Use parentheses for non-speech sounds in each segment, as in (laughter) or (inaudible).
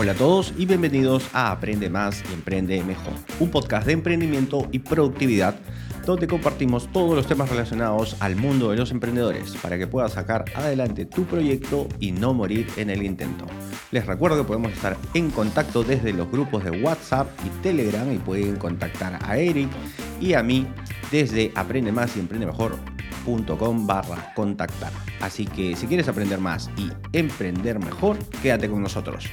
Hola a todos y bienvenidos a Aprende Más y Emprende Mejor, un podcast de emprendimiento y productividad donde compartimos todos los temas relacionados al mundo de los emprendedores para que puedas sacar adelante tu proyecto y no morir en el intento. Les recuerdo que podemos estar en contacto desde los grupos de WhatsApp y Telegram y pueden contactar a Eric y a mí desde aprende más y emprende mejor.com barra contactar. Así que si quieres aprender más y emprender mejor, quédate con nosotros.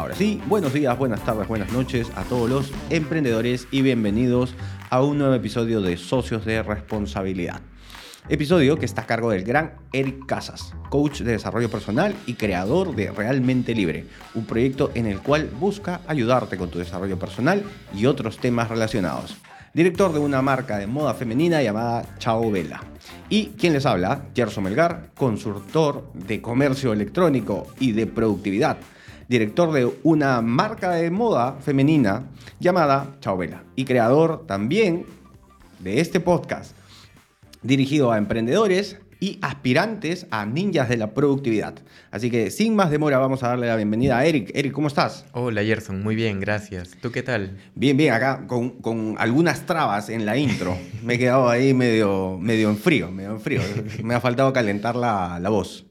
Ahora sí, buenos días, buenas tardes, buenas noches a todos los emprendedores y bienvenidos a un nuevo episodio de Socios de Responsabilidad. Episodio que está a cargo del gran Eric Casas, coach de desarrollo personal y creador de Realmente Libre, un proyecto en el cual busca ayudarte con tu desarrollo personal y otros temas relacionados. Director de una marca de moda femenina llamada Chao Vela. Y quien les habla, Gerson Melgar, consultor de comercio electrónico y de productividad director de una marca de moda femenina llamada Chao Vela y creador también de este podcast dirigido a emprendedores y aspirantes a ninjas de la productividad. Así que sin más demora vamos a darle la bienvenida a Eric. Eric, ¿cómo estás? Hola Gerson, muy bien, gracias. ¿Tú qué tal? Bien, bien, acá con, con algunas trabas en la intro. Me he quedado ahí medio, medio en frío, medio en frío. Me ha faltado calentar la, la voz.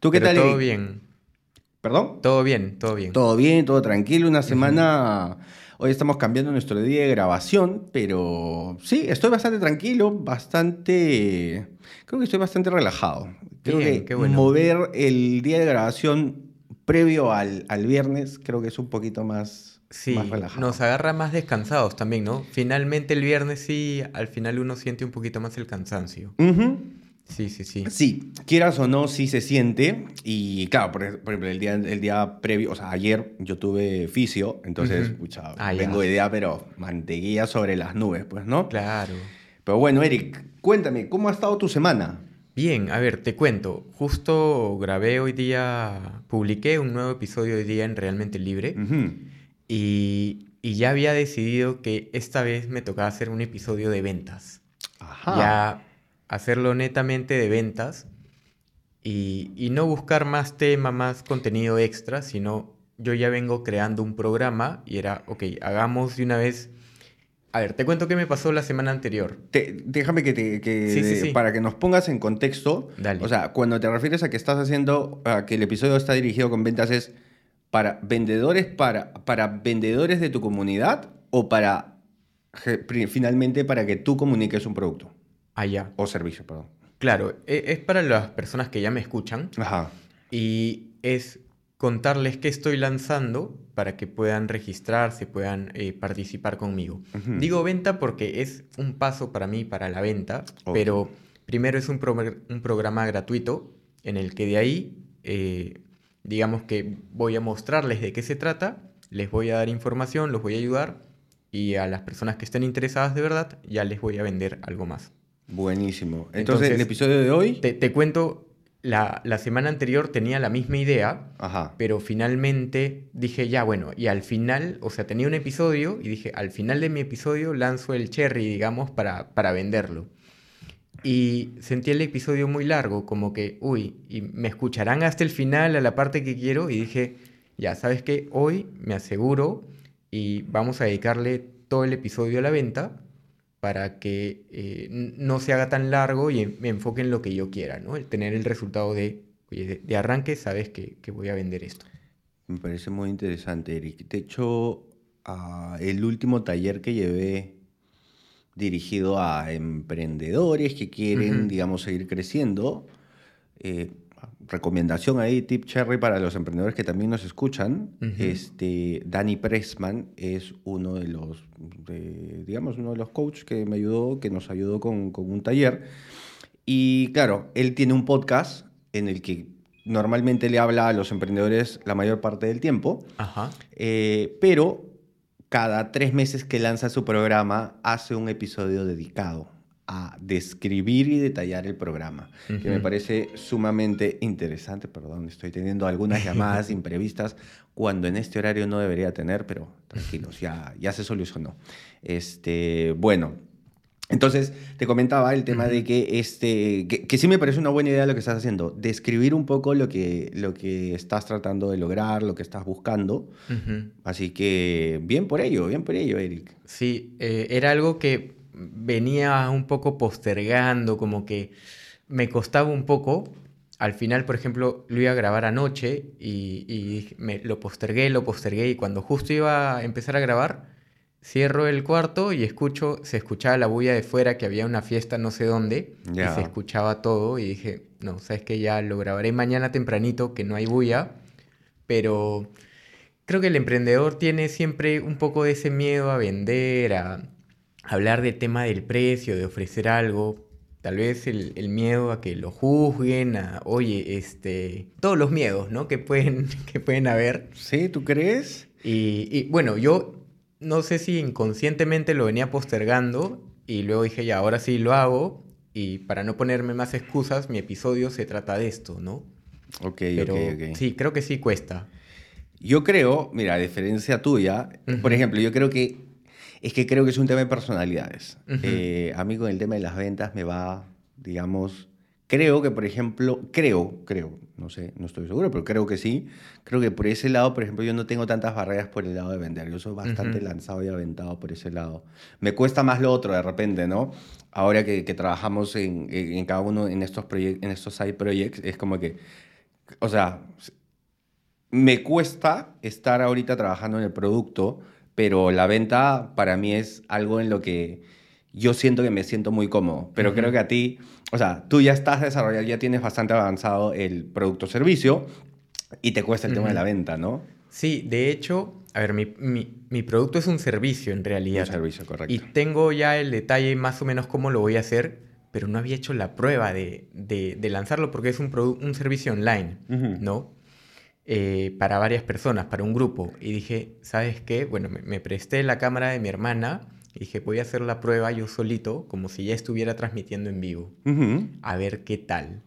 ¿Tú qué tal? Todo bien. ¿Perdón? Todo bien, todo bien. Todo bien, todo tranquilo. Una semana... Hoy estamos cambiando nuestro día de grabación, pero sí, estoy bastante tranquilo, bastante... Creo que estoy bastante relajado. Creo que mover el día de grabación previo al, viernes creo que es un poquito más, sí, más relajado. Nos agarra más descansados también, ¿no? Finalmente el viernes sí, al final uno siente un poquito más el cansancio. Sí, sí, sí. Sí, quieras o no, sí se siente. Y claro, por, ejemplo, el día, el día previo, o sea, ayer yo tuve fisio, entonces, uh vengo de idea, pero mantequilla sobre las nubes, pues, ¿no? Claro. Pero bueno, Eric, cuéntame, ¿cómo ha estado tu semana? Bien, a ver, te cuento. Justo grabé hoy día, publiqué un nuevo episodio hoy día en Realmente Libre. y, y ya había decidido que esta vez me tocaba hacer un episodio de ventas. Ajá. Ya hacerlo netamente de ventas y, no buscar más tema, más contenido extra, sino yo ya vengo creando un programa y era, ok, hagamos de una vez... A ver, te cuento qué me pasó la semana anterior. déjame que, te, para que nos pongas en contexto. O sea, cuando te refieres a que estás haciendo, a que el episodio está dirigido con ventas, ¿es para vendedores, para, para vendedores de tu comunidad o para finalmente para que tú comuniques un producto? Allá. O servicio, perdón. Claro, e, es para las personas que ya me escuchan. Ajá. Y es contarles qué estoy lanzando para que puedan registrarse, puedan eh, participar conmigo. Digo venta porque es un paso para mí para la venta, pero primero es un, un, programa gratuito en el que de ahí, eh, digamos que voy a mostrarles de qué se trata, les voy a dar información, los voy a ayudar y a las personas que estén interesadas de verdad ya les voy a vender algo más. Buenísimo. Entonces, el episodio de hoy... Te, cuento, la, la, semana anterior tenía la misma idea, pero finalmente dije, ya bueno, y al final, o sea, tenía un episodio y dije, al final de mi episodio lanzo el cherry, digamos, para, para venderlo. Y sentí el episodio muy largo, como que, uy, y me escucharán hasta el final, a la parte que quiero, y dije, ya, ¿sabes qué? Hoy me aseguro y vamos a dedicarle todo el episodio a la venta para que eh, no se haga tan largo y me enfoque en lo que yo quiera, ¿no? El tener el resultado de, de, arranque, sabes que, voy a vender esto. Me parece muy interesante, Eric. De hecho, ah, el último taller que llevé dirigido a emprendedores que quieren, digamos, seguir creciendo, eh, recomendación ahí, tip cherry para los emprendedores que también nos escuchan. este, Danny Pressman es uno de los, digamos, uno de los coaches que me ayudó, que nos ayudó con, un taller. Y claro, él tiene un podcast en el que normalmente le habla a los emprendedores la mayor parte del tiempo, eh, pero cada tres meses que lanza su programa hace un episodio dedicado a describir y detallar el programa, que me parece sumamente interesante. Perdón, estoy teniendo algunas (laughs) llamadas imprevistas cuando en este horario no debería tener, pero tranquilos, ya, ya se solucionó. Este, bueno, Entonces, te comentaba el tema de que, este, que, sí me parece una buena idea lo que estás haciendo, describir un poco lo que, lo que estás tratando de lograr, lo que estás buscando. Así que, bien por ello, bien por ello, Eric. Sí, eh, era algo que venía un poco postergando, como que me costaba un poco. Al final, por ejemplo, lo iba a grabar anoche y, y me, lo postergué, lo postergué y cuando justo iba a empezar a grabar, Cierro el cuarto y escucho, se escuchaba la bulla de fuera, que había una fiesta no sé dónde, y se escuchaba todo, y dije, no, sabes que ya lo grabaré mañana tempranito, que no hay bulla, pero creo que el emprendedor tiene siempre un poco de ese miedo a vender, a hablar del tema del precio, de ofrecer algo, tal vez el, miedo a que lo juzguen, a, oye, este, todos los miedos, ¿no? Que pueden, (laughs) que pueden haber. Sí, ¿tú crees? Y, y bueno, yo no sé si inconscientemente lo venía postergando y luego dije, ya, ahora sí lo hago y para no ponerme más excusas, mi episodio se trata de esto, ¿no? Ok, Pero, ok, Sí, creo que sí cuesta. Yo creo, mira, a diferencia tuya, por ejemplo, yo creo que es que creo que es un tema de personalidades. Eh, a mí con el tema de las ventas me va, digamos, Creo que, por ejemplo, creo, creo, no sé, no estoy seguro, pero creo que sí. Creo que por ese lado, por ejemplo, yo no tengo tantas barreras por el lado de vender. Yo soy bastante lanzado y aventado por ese lado. Me cuesta más lo otro de repente, ¿no? Ahora que, que trabajamos en, en, cada uno en estos, en estos side projects, es como que, o sea, me cuesta estar ahorita trabajando en el producto, pero la venta para mí es algo en lo que yo siento que me siento muy cómodo. Pero creo que a ti o sea, tú ya estás desarrollado, ya tienes bastante avanzado el producto servicio y te cuesta el tema de la venta, ¿no? Sí, de hecho, a ver, mi, mi, producto es un servicio en realidad. Un servicio, correcto. Y tengo ya el detalle más o menos cómo lo voy a hacer, pero no había hecho la prueba de, de, lanzarlo porque es un, un servicio online, ¿no? Eh, para varias personas, para un grupo. Y dije, ¿sabes qué? Bueno, me, me presté la cámara de mi hermana y dije, voy a hacer la prueba yo solito, como si ya estuviera transmitiendo en vivo. A ver qué tal.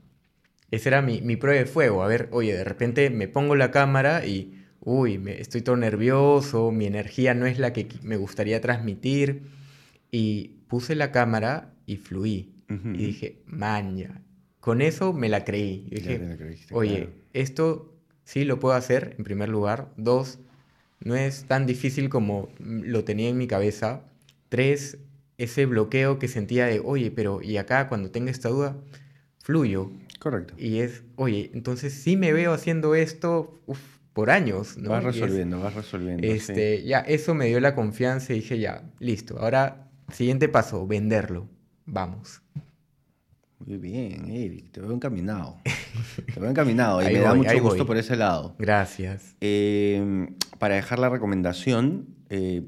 Esa era mi, mi, prueba de fuego. A ver, oye, de repente me pongo la cámara y, uy, me, estoy todo nervioso, mi energía no es la que me gustaría transmitir. Y puse la cámara y fluí. Y dije, maña. Con eso me la creí. Dije, oye, esto sí lo puedo hacer, en primer lugar. Dos, no es tan difícil como lo tenía en mi cabeza Tres, ese bloqueo que sentía de, oye, pero y acá cuando tenga esta duda, fluyo. Correcto. Y es, oye, entonces sí me veo haciendo esto por años. ¿no? Vas resolviendo, vas resolviendo. Este, Ya, eso me dio la confianza y dije, ya, listo. Ahora, siguiente paso, venderlo. Vamos. Muy bien, Eric, te veo encaminado. (laughs) te veo encaminado y me da mucho gusto por ese lado. Gracias. Eh, para dejar la recomendación, eh,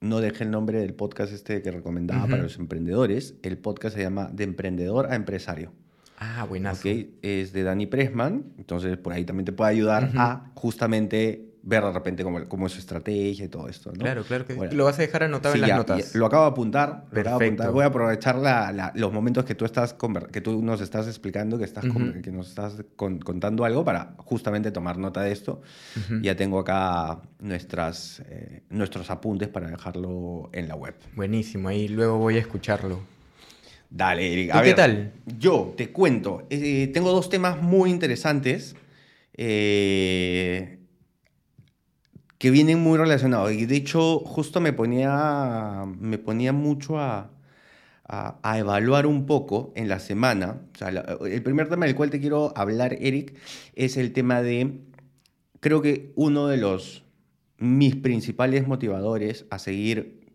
no dejé el nombre del podcast este que recomendaba para los emprendedores. El podcast se llama De Emprendedor a Empresario. Ah, buenazo. Okay. Es de Dani Pressman, entonces por ahí también te puede ayudar a justamente ver de repente cómo, cómo, es su estrategia y todo esto. ¿no? Claro, claro que Lo vas a dejar anotado en las notas. lo acabo de apuntar. Perfecto. Voy a aprovechar los momentos que tú, estás que tú nos estás explicando, que, estás que nos estás contando algo para justamente tomar nota de esto. Ya tengo acá nuestras, eh, nuestros apuntes para dejarlo en la web. Buenísimo, ahí luego voy a escucharlo. Dale, Eric. ¿Qué tal? Yo te cuento. Eh, tengo dos temas muy interesantes. Eh, que vienen muy relacionados. Y de hecho, justo me ponía, me ponía mucho a, a, evaluar un poco en la semana. O sea, el primer tema del cual te quiero hablar, Eric, es el tema de, creo que uno de los mis principales motivadores a seguir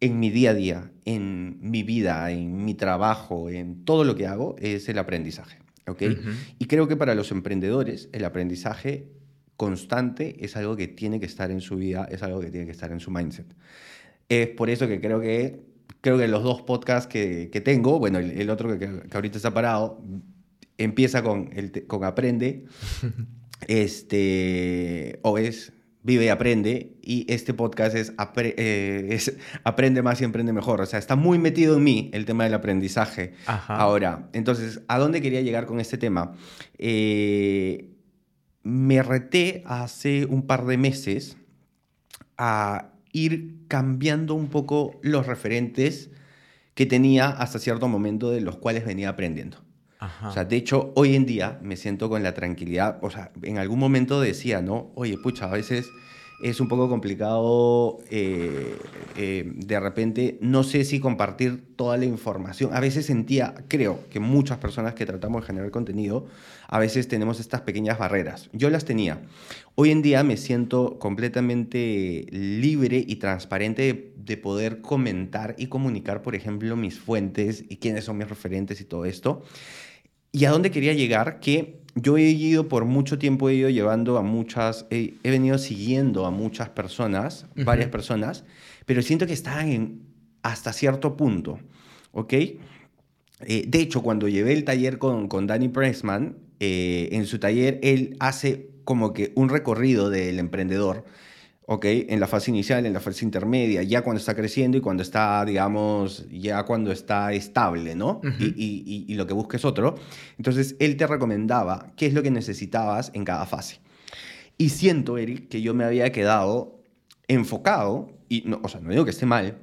en mi día a día, en mi vida, en mi trabajo, en todo lo que hago, es el aprendizaje. ¿okay? Y creo que para los emprendedores el aprendizaje constante es algo que tiene que estar en su vida, es algo que tiene que estar en su mindset. Es por eso que creo que, creo que los dos podcasts que, que tengo, bueno, el, otro que, que, ahorita está parado, empieza con, el, con Aprende, (laughs) este, o es Vive y Aprende, y este podcast es, eh, es, Aprende más y Emprende mejor. O sea, está muy metido en mí el tema del aprendizaje ahora. Entonces, ¿a dónde quería llegar con este tema? Eh, me reté hace un par de meses a ir cambiando un poco los referentes que tenía hasta cierto momento de los cuales venía aprendiendo. O sea, de hecho, hoy en día me siento con la tranquilidad, o sea, en algún momento decía, ¿no? Oye, pucha, a veces es un poco complicado eh, eh, de repente, no sé si compartir toda la información. A veces sentía, creo que muchas personas que tratamos de generar contenido, a veces tenemos estas pequeñas barreras. Yo las tenía. Hoy en día me siento completamente libre y transparente de, poder comentar y comunicar, por ejemplo, mis fuentes y quiénes son mis referentes y todo esto. ¿Y a dónde quería llegar? Que yo he ido por mucho tiempo, he ido llevando a muchas, he, venido siguiendo a muchas personas, varias personas, pero siento que están en, hasta cierto punto, ¿ok? Eh, de hecho, cuando llevé el taller con, con Danny Pressman, eh, en su taller él hace como que un recorrido del emprendedor ¿ok? En la fase inicial, en la fase intermedia, ya cuando está creciendo y cuando está, digamos, ya cuando está estable, ¿no? y, y, lo que busques otro. Entonces, él te recomendaba qué es lo que necesitabas en cada fase. Y siento, Eric, que yo me había quedado enfocado, y no, o sea, no digo que esté mal,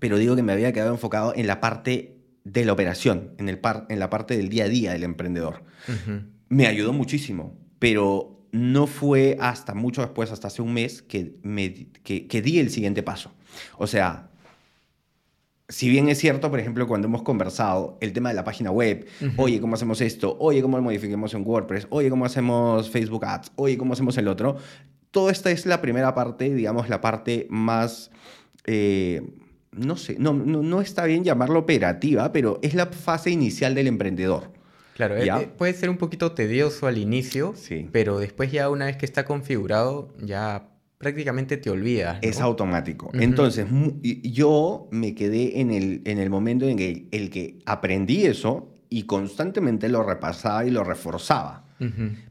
pero digo que me había quedado enfocado en la parte de la operación, en, el par, en la parte del día a día del emprendedor. Me ayudó muchísimo, pero no fue hasta mucho después, hasta hace un mes, que, me, que, di el siguiente paso. O sea, si bien es cierto, por ejemplo, cuando hemos conversado el tema de la página web, oye, ¿cómo hacemos esto? Oye, ¿cómo lo modifiquemos en WordPress? Oye, ¿cómo hacemos Facebook Ads? Oye, ¿cómo hacemos el otro? Todo esta es la primera parte, digamos, la parte más... Eh, no sé, no, no, no está bien llamarlo operativa, pero es la fase inicial del emprendedor. Claro, eh, eh, puede ser un poquito tedioso al inicio, pero después ya una vez que está configurado, ya prácticamente te olvidas. Es automático. Entonces, yo me quedé en el, en el momento en el, el que aprendí eso y constantemente lo repasaba y lo reforzaba.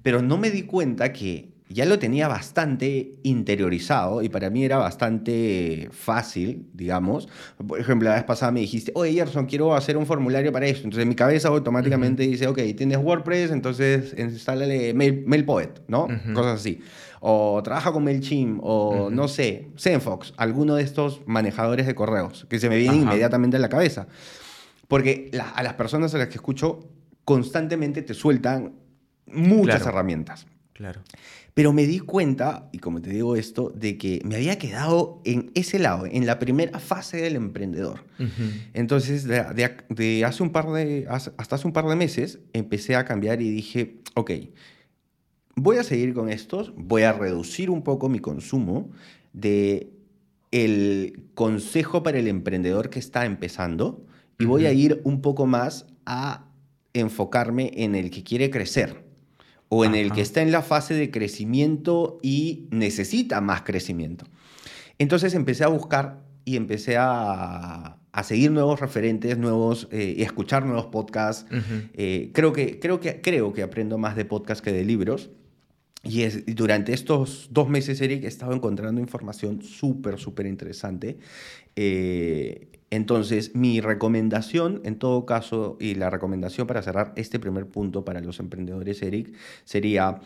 Pero no me di cuenta que ya lo tenía bastante interiorizado y para mí era bastante fácil, digamos. Por ejemplo, la vez pasada me dijiste, oye, Gerson, quiero hacer un formulario para esto. Entonces mi cabeza automáticamente dice, ok, tienes WordPress, entonces instálale Mail, MailPoet, ¿no? Cosas así. O trabaja con MailChimp, o no sé, Zenfox, alguno de estos manejadores de correos que se me vienen inmediatamente a la cabeza. Porque a las personas a las que escucho constantemente te sueltan muchas herramientas. Claro. Pero me di cuenta, y como te digo esto, de que me había quedado en ese lado, en la primera fase del emprendedor. Entonces, de, hace un par de, hasta hace un par de meses, empecé a cambiar y dije, ok, voy a seguir con estos, voy a reducir un poco mi consumo de el consejo para el emprendedor que está empezando y voy a ir un poco más a enfocarme en el que quiere crecer o en el que está en la fase de crecimiento y necesita más crecimiento. Entonces empecé a buscar y empecé a, seguir nuevos referentes, nuevos, eh, y escuchar nuevos podcasts. Eh, creo, que, creo, que, creo que aprendo más de podcasts que de libros. Y, es, durante estos dos meses, Eric, he estado encontrando información súper, súper interesante. Eh, entonces, mi recomendación, en todo caso, y la recomendación para cerrar este primer punto para los emprendedores, Eric, sería,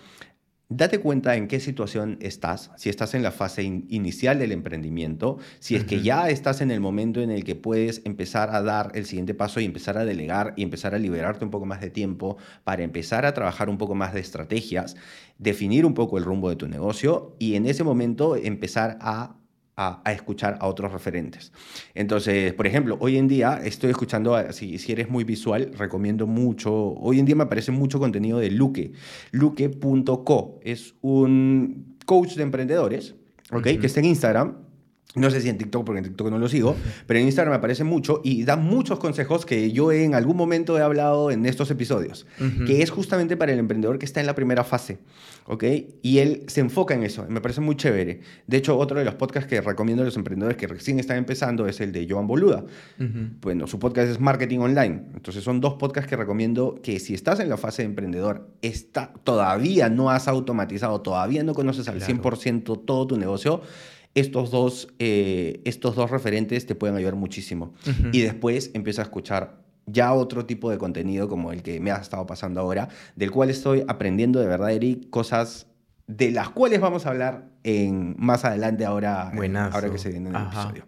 date cuenta en qué situación estás, si estás en la fase inicial del emprendimiento, si es que ya estás en el momento en el que puedes empezar a dar el siguiente paso y empezar a delegar y empezar a liberarte un poco más de tiempo para empezar a trabajar un poco más de estrategias, definir un poco el rumbo de tu negocio y en ese momento empezar a a, escuchar a otros referentes. Entonces, por ejemplo, hoy en día estoy escuchando, si, si eres muy visual, recomiendo mucho, hoy en día me aparece mucho contenido de Luque, luque.co, es un coach de emprendedores, ¿ok? Que está en Instagram no sé si en TikTok, porque en TikTok no lo sigo, pero en Instagram me aparece mucho y da muchos consejos que yo en algún momento he hablado en estos episodios, que es justamente para el emprendedor que está en la primera fase, ¿ok? Y él se enfoca en eso, me parece muy chévere. De hecho, otro de los podcasts que recomiendo a los emprendedores que recién están empezando es el de Joan Boluda. Bueno, su podcast es Marketing Online. Entonces, son dos podcasts que recomiendo que si estás en la fase de emprendedor, está, todavía no has automatizado, todavía no conoces al 100% todo tu negocio, estos dos, eh, estos dos referentes te pueden ayudar muchísimo. Y después empieza a escuchar ya otro tipo de contenido como el que me ha estado pasando ahora, del cual estoy aprendiendo de verdad, Eric, cosas de las cuales vamos a hablar en, más adelante ahora, ahora que se viene en el episodio.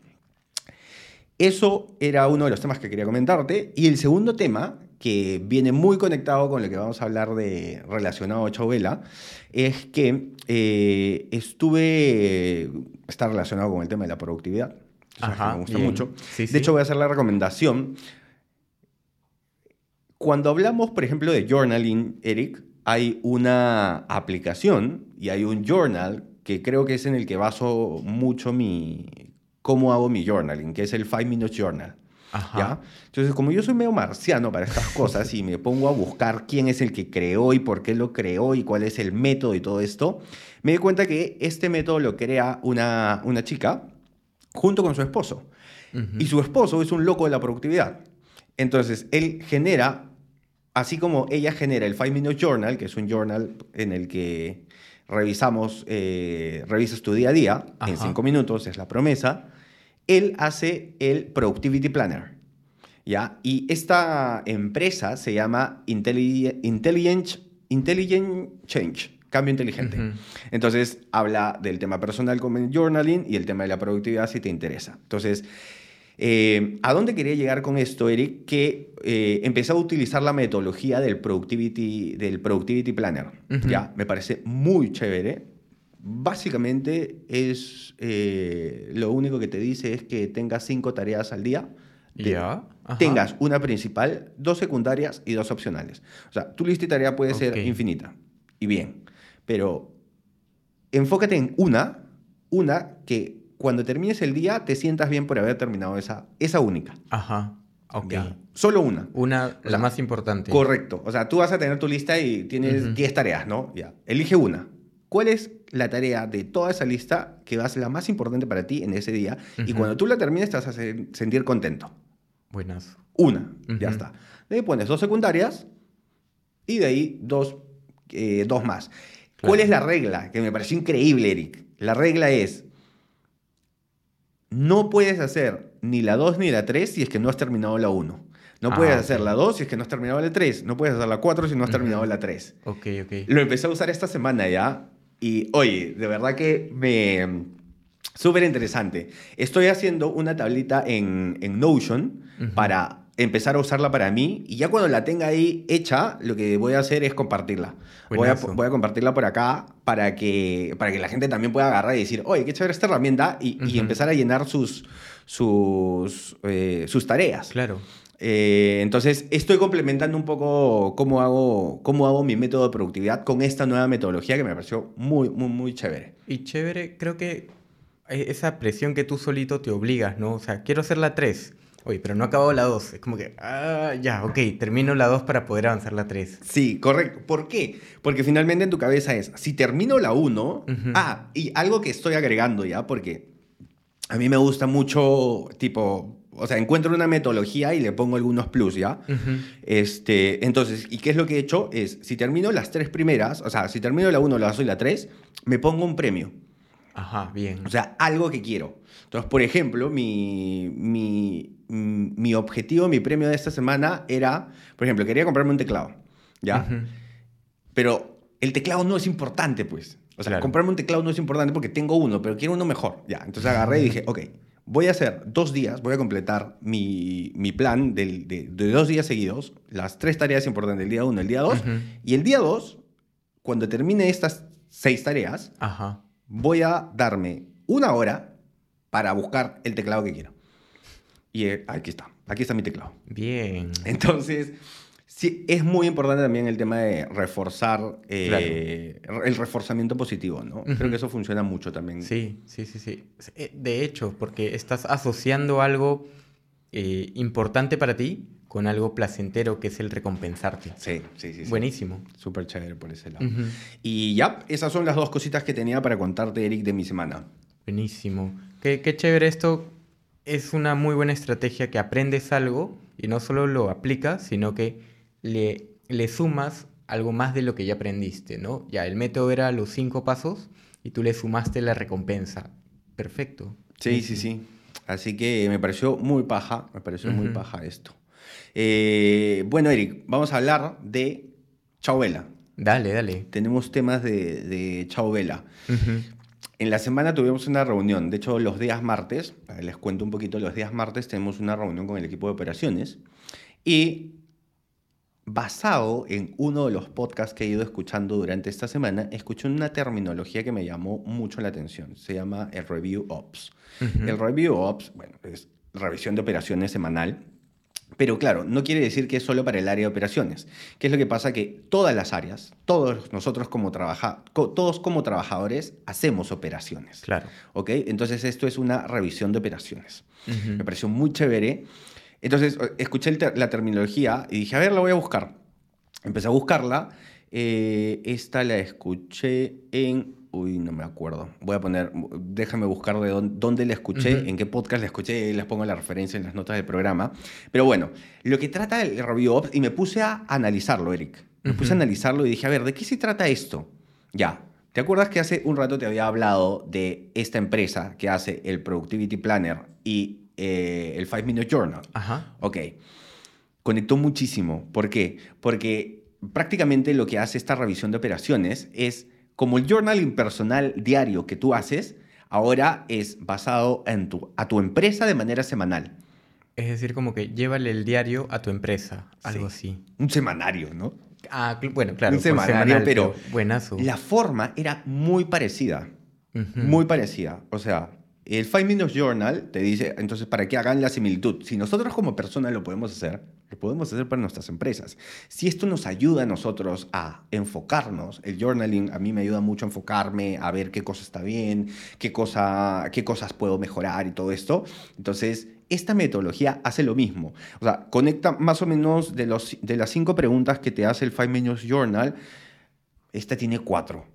Eso era uno de los temas que quería comentarte. Y el segundo tema, que viene muy conectado con lo que vamos a hablar de relacionado a Chovela, es que eh, estuve, está relacionado con el tema de la productividad. me gusta mucho. de hecho, voy a hacer la recomendación. Cuando hablamos, por ejemplo, de journaling, Eric, hay una aplicación y hay un journal que creo que es en el que baso mucho mi cómo hago mi journaling, que es el 5 Minutes Journal. ¿Ya? Entonces, como yo soy medio marciano para estas (laughs) cosas y me pongo a buscar quién es el que creó y por qué lo creó y cuál es el método y todo esto, me di cuenta que este método lo crea una, una chica junto con su esposo. Y su esposo es un loco de la productividad. Entonces, él genera, así como ella genera el 5 Minutes Journal, que es un journal en el que revisamos, eh, revisas tu día a día en cinco minutos, es la promesa. Él hace el Productivity Planner. ¿ya? Y esta empresa se llama Intelligent, Intelligent Change, cambio inteligente. Entonces, habla del tema personal como el journaling y el tema de la productividad si te interesa. Entonces, eh, ¿A dónde quería llegar con esto, Eric? Que eh, empecé a utilizar la metodología del Productivity, del productivity Planner. ¿ya? Me parece muy chévere. Básicamente es eh, lo único que te dice es que tengas cinco tareas al día. Ya. Tengas una principal, dos secundarias y dos opcionales. O sea, tu lista de tarea puede ser infinita. Y bien. Pero enfócate en una, una que cuando termines el día te sientas bien por haber terminado esa, esa única. Ajá. Ok. Solo una. Una, la más importante. Correcto. O sea, tú vas a tener tu lista y tienes 10 tareas, ¿no? Ya. Elige una. ¿Cuál es la tarea de toda esa lista que va a ser la más importante para ti en ese día? Y cuando tú la termines te vas a sentir contento. Buenas. Una. Ya está. De ahí pones dos secundarias y de ahí dos, eh, dos más. ¿Cuál es la regla? Que me pareció increíble, Eric. La regla es, no puedes hacer ni la 2 ni la 3 si es que no has terminado la 1. No ah, puedes hacer la 2 si es que no has terminado la 3. No puedes hacer la 4 si no has terminado la 3. Ok, ok. Lo empecé a usar esta semana ya. Y oye, de verdad que me... Súper interesante. Estoy haciendo una tablita en, en Notion para empezar a usarla para mí y ya cuando la tenga ahí hecha, lo que voy a hacer es compartirla. Voy a, voy a, compartirla por acá para que, para que la gente también pueda agarrar y decir, oye, qué chévere esta herramienta y, empezar a llenar sus, sus, eh, sus tareas. Claro. Eh, entonces, estoy complementando un poco cómo hago, cómo hago mi método de productividad con esta nueva metodología que me pareció muy, muy, muy chévere. Y chévere, creo que esa presión que tú solito te obligas, ¿no? O sea, quiero hacer la 3 Oye, pero no acabado la 2. Es como que, ah, ya, ok, termino la 2 para poder avanzar la 3. Sí, correcto. ¿Por qué? Porque finalmente en tu cabeza es, si termino la 1, ah, y algo que estoy agregando ya, porque a mí me gusta mucho, tipo, o sea, encuentro una metodología y le pongo algunos plus, ¿ya? este, entonces, ¿y qué es lo que he hecho? Es, si termino las tres primeras, o sea, si termino la 1, la 2 y la 3, me pongo un premio. Ajá, bien. O sea, algo que quiero. Entonces, por ejemplo, mi, mi, mi objetivo, mi premio de esta semana era, por ejemplo, quería comprarme un teclado, ¿ya? Pero el teclado no es importante, pues. O sea, comprarme un teclado no es importante porque tengo uno, pero quiero uno mejor, ¿ya? Entonces agarré y dije, ok, voy a hacer dos días, voy a completar mi, mi plan de, de, dos días seguidos, las tres tareas importantes, el día uno, el día dos, y el día dos, cuando termine estas seis tareas, voy a darme una hora para buscar el teclado que quiero. Y eh, aquí está, aquí está mi teclado. Bien. Entonces, sí, es muy importante también el tema de reforzar eh, el reforzamiento positivo, ¿no? Creo que eso funciona mucho también. Sí, sí, sí, sí. Eh, de hecho, porque estás asociando algo importante para ti con algo placentero que es el recompensarte. Sí, sí, sí. Buenísimo. Súper chévere por ese lado. Y ya, esas son las dos cositas que tenía para contarte, Eric, de mi semana. Buenísimo. Qué, qué chévere esto es una muy buena estrategia que aprendes algo y no solo lo aplicas, sino que le, le sumas algo más de lo que ya aprendiste, ¿no? Ya, el método era los cinco pasos y tú le sumaste la recompensa. Perfecto. Sí, sí, sí. Así que me pareció muy paja, me pareció muy paja esto. Eh, bueno, Eric, vamos a hablar de Chao Vela. Dale, dale. Tenemos temas de, de Chao Vela. En la semana tuvimos una reunión, de hecho los días martes, les cuento un poquito, los días martes tenemos una reunión con el equipo de operaciones y basado en uno de los podcasts que he ido escuchando durante esta semana, escuché una terminología que me llamó mucho la atención. Se llama el Review Ops. El Review Ops, bueno, es revisión de operaciones semanal. Pero claro, no quiere decir que es solo para el área de operaciones. ¿Qué es lo que pasa? Que todas las áreas, todos nosotros como, trabaja, todos como trabajadores hacemos operaciones. Claro. ¿Ok? Entonces esto es una revisión de operaciones. Me pareció muy chévere entonces escuché la terminología y dije, a ver, la voy a buscar. Empecé a buscarla. Eh, esta la escuché en... Uy, no me acuerdo. Voy a poner, déjame buscar de dónde, la escuché, en qué podcast la escuché, y les pongo la referencia en las notas del programa. Pero bueno, lo que trata el Review Ops, y me puse a analizarlo, Eric. Me puse a analizarlo y dije, a ver, ¿de qué se trata esto? Ya, ¿te acuerdas que hace un rato te había hablado de esta empresa que hace el Productivity Planner y eh, el Five Minute Journal. Ajá. Ok. Conectó muchísimo. ¿Por qué? Porque prácticamente lo que hace esta revisión de operaciones es, como el journaling personal diario que tú haces, ahora es basado en tu, a tu empresa de manera semanal. Es decir, como que llévale el diario a tu empresa, algo así. Un semanario, ¿no? Ah, bueno, claro. Un semanario, pero, buenazo. la forma era muy parecida. Muy parecida. O sea, el Five Minutes Journal te dice, entonces, para que hagan la similitud. Si nosotros como personas lo podemos hacer, lo podemos hacer para nuestras empresas. Si esto nos ayuda a nosotros a enfocarnos, el journaling a mí me ayuda mucho a enfocarme, a ver qué cosa está bien, qué, cosa, qué cosas puedo mejorar y todo esto. Entonces, esta metodología hace lo mismo. O sea, conecta más o menos de, los, de las cinco preguntas que te hace el Five Minutes Journal, esta tiene cuatro.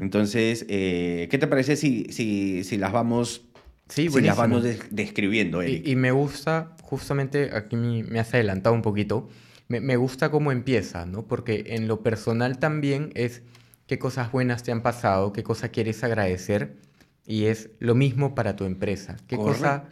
Entonces, eh, ¿qué te parece si, si, si las vamos, sí, si las vamos describiendo? Y, me gusta, justamente aquí me, has adelantado un poquito, me, me, gusta cómo empieza, ¿no? Porque en lo personal también es qué cosas buenas te han pasado, qué cosa quieres agradecer, y es lo mismo para tu empresa. ¿Qué cosa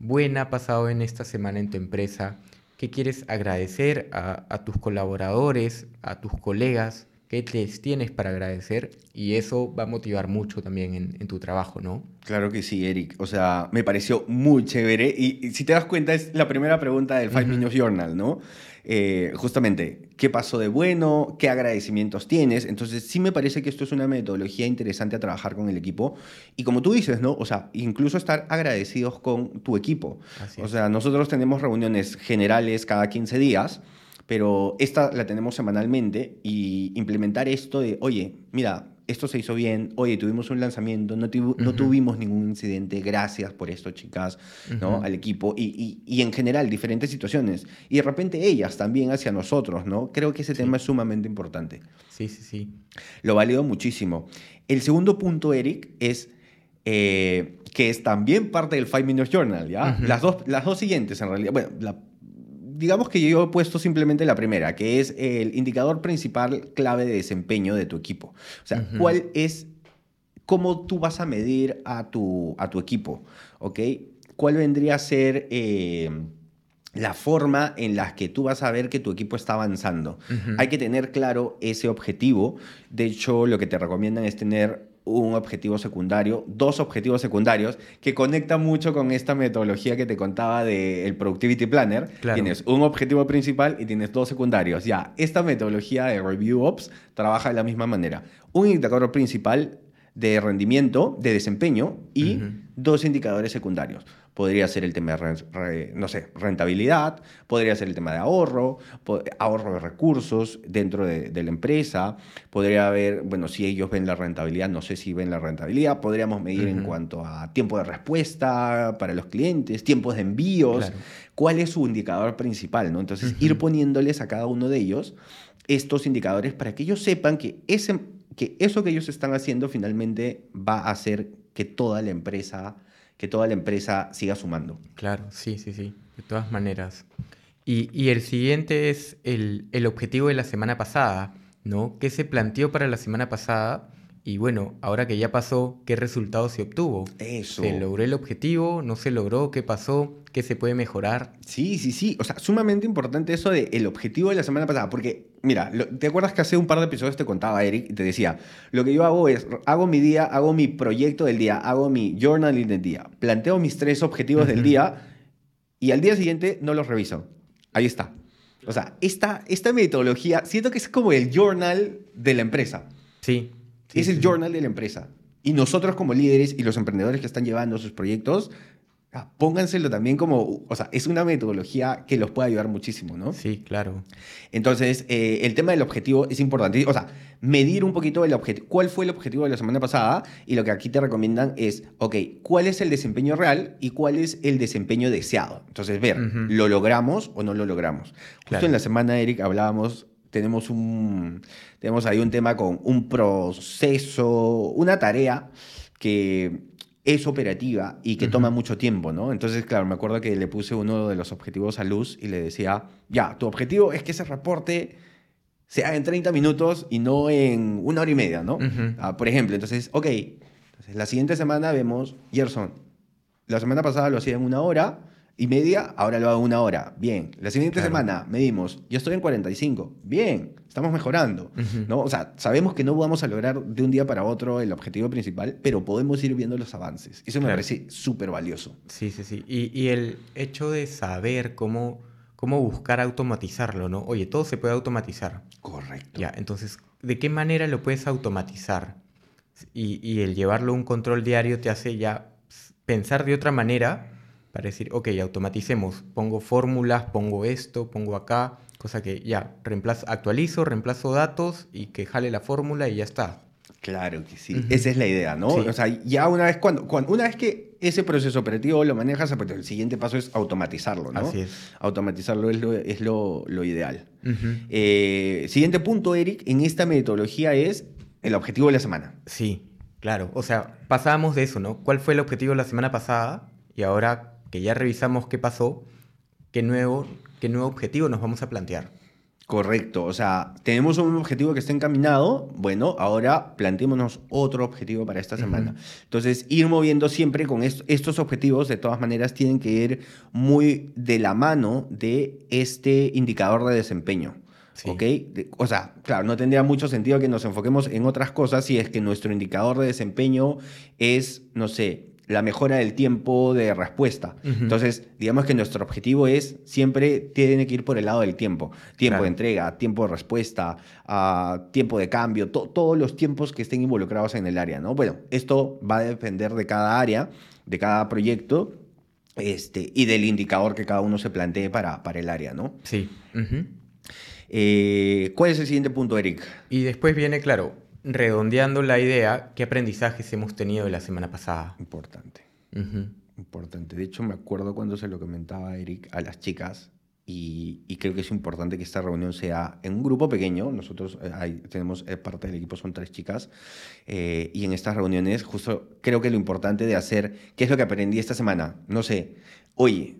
buena ha pasado en esta semana en tu empresa? ¿Qué quieres agradecer a, a tus colaboradores, a tus colegas? Qué les tienes para agradecer y eso va a motivar mucho también en, tu trabajo, ¿no? Claro que sí, Eric. O sea, me pareció muy chévere y, si te das cuenta es la primera pregunta del Five Minutes Journal, ¿no? Eh, justamente, ¿qué pasó de bueno? ¿Qué agradecimientos tienes? Entonces, sí me parece que esto es una metodología interesante a trabajar con el equipo. Y como tú dices, ¿no? O sea, incluso estar agradecidos con tu equipo. o sea, nosotros tenemos reuniones generales cada 15 días pero esta la tenemos semanalmente y implementar esto de, oye, mira, esto se hizo bien, oye, tuvimos un lanzamiento, no, no tuvimos ningún incidente, gracias por esto, chicas, ¿no? Al equipo y, y, en general diferentes situaciones. Y de repente ellas también hacia nosotros, ¿no? Creo que ese tema es sumamente importante. Sí, sí, sí. Lo valido muchísimo. El segundo punto, Eric, es... Eh, que es también parte del Five Minutes Journal, ¿ya? las, dos, las dos siguientes, en realidad. Bueno, la digamos que yo he puesto simplemente la primera, que es el indicador principal clave de desempeño de tu equipo. O sea, ¿cuál es, cómo tú vas a medir a tu, a tu equipo? ¿Ok? ¿Cuál vendría a ser... Eh, la forma en la que tú vas a ver que tu equipo está avanzando. Hay que tener claro ese objetivo. De hecho, lo que te recomiendan es tener un objetivo secundario, dos objetivos secundarios, que conecta mucho con esta metodología que te contaba del Productivity Planner. Tienes un objetivo principal y tienes dos secundarios. Ya, esta metodología de Review Ops trabaja de la misma manera. Un indicador principal de rendimiento, de desempeño y dos indicadores secundarios. Podría ser el tema de, no sé, rentabilidad, podría ser el tema de ahorro, ahorro de recursos dentro de, la empresa, podría haber, bueno, si ellos ven la rentabilidad, no sé si ven la rentabilidad, podríamos medir en cuanto a tiempo de respuesta para los clientes, tiempos de envíos, cuál es su indicador principal, ¿no? Entonces, ir poniéndoles a cada uno de ellos estos indicadores para que ellos sepan que, ese, que eso que ellos están haciendo finalmente va a hacer que toda la empresa que toda la empresa siga sumando. Claro, sí, sí, sí, de todas maneras. Y, el siguiente es el, objetivo de la semana pasada, ¿no? ¿Qué se planteó para la semana pasada? y bueno, ahora que ya pasó, ¿qué resultado se obtuvo? Eso. ¿Se logró el objetivo? ¿No se logró? ¿Qué pasó? ¿Qué se puede mejorar? Sí, sí, sí. O sea, sumamente importante eso del el objetivo de la semana pasada. Porque, mira, ¿te acuerdas que hace un par de episodios te contaba Eric y te decía, lo que yo hago es, hago mi día, hago mi proyecto del día, hago mi journaling del día, planteo mis tres objetivos del día y al día siguiente no los reviso. Ahí está. O sea, esta, esta metodología, siento que es como el journal de la empresa. Sí es el journal de la empresa. Y nosotros como líderes y los emprendedores que están llevando sus proyectos, ah, pónganselo también como, o sea, es una metodología que los puede ayudar muchísimo, ¿no? Sí, claro. Entonces, eh, el tema del objetivo es importante. O sea, medir un poquito el objetivo. ¿Cuál fue el objetivo de la semana pasada? Y lo que aquí te recomiendan es, ok, ¿cuál es el desempeño real y cuál es el desempeño deseado? Entonces, ver, ¿lo logramos o no lo logramos? Justo en la semana, Eric, hablábamos tenemos, un, tenemos ahí un tema con un proceso, una tarea que es operativa y que toma mucho tiempo, ¿no? Entonces, claro, me acuerdo que le puse uno de los objetivos a Luz y le decía, ya, tu objetivo es que ese reporte sea en 30 minutos y no en una hora y media, ¿no? Ah, por ejemplo, entonces, ok, entonces, la siguiente semana vemos, Gerson, la semana pasada lo hacía en una hora, y media, ahora lo hago una hora. Bien. La siguiente semana medimos, yo estoy en 45. Bien, estamos mejorando. ¿no? O sea, sabemos que no vamos a lograr de un día para otro el objetivo principal, pero podemos ir viendo los avances. Eso me parece súper valioso. Sí, sí, sí. Y, y, el hecho de saber cómo, cómo buscar automatizarlo, ¿no? Oye, todo se puede automatizar. Correcto. Ya, entonces, ¿de qué manera lo puedes automatizar? Y, y el llevarlo a un control diario te hace ya pensar de otra manera para decir, ok, automaticemos, pongo fórmulas, pongo esto, pongo acá, cosa que ya, reemplazo, actualizo, reemplazo datos y que jale la fórmula y ya está. Claro que sí, esa es la idea, ¿no? O sea, ya una vez, cuando, una vez que ese proceso operativo lo manejas, el siguiente paso es automatizarlo, ¿no? Así es. Automatizarlo es lo, es lo, lo ideal. Eh, siguiente punto, Eric, en esta metodología es el objetivo de la semana. Sí, claro. O sea, pasábamos de eso, ¿no? ¿Cuál fue el objetivo de la semana pasada? Y ahora que ya revisamos qué pasó, qué nuevo, qué nuevo objetivo nos vamos a plantear. Correcto, o sea, tenemos un objetivo que está encaminado, bueno, ahora planteémonos otro objetivo para esta semana. Entonces, ir moviendo siempre con estos objetivos, de todas maneras, tienen que ir muy de la mano de este indicador de desempeño. ¿Ok? O sea, claro, no tendría mucho sentido que nos enfoquemos en otras cosas si es que nuestro indicador de desempeño es, no sé, la mejora del tiempo de respuesta. Entonces, digamos que nuestro objetivo es siempre tiene que ir por el lado del tiempo. Tiempo de entrega, tiempo de respuesta, uh, tiempo de cambio, todos los tiempos que estén involucrados en el área, ¿no? Bueno, esto va a depender de cada área, de cada proyecto este, y del indicador que cada uno se plantee para, para el área, ¿no? Sí. Eh, ¿Cuál es el siguiente punto, Eric? Y después viene, claro, redondeando la idea, ¿qué aprendizajes hemos tenido de la semana pasada? Importante. Importante. De hecho, me acuerdo cuando se lo comentaba Eric a las chicas y, creo que es importante que esta reunión sea en un grupo pequeño. Nosotros eh, tenemos eh, parte del equipo, son tres chicas. Eh, y en estas reuniones, justo creo que lo importante de hacer, ¿qué es lo que aprendí esta semana? No sé, oye,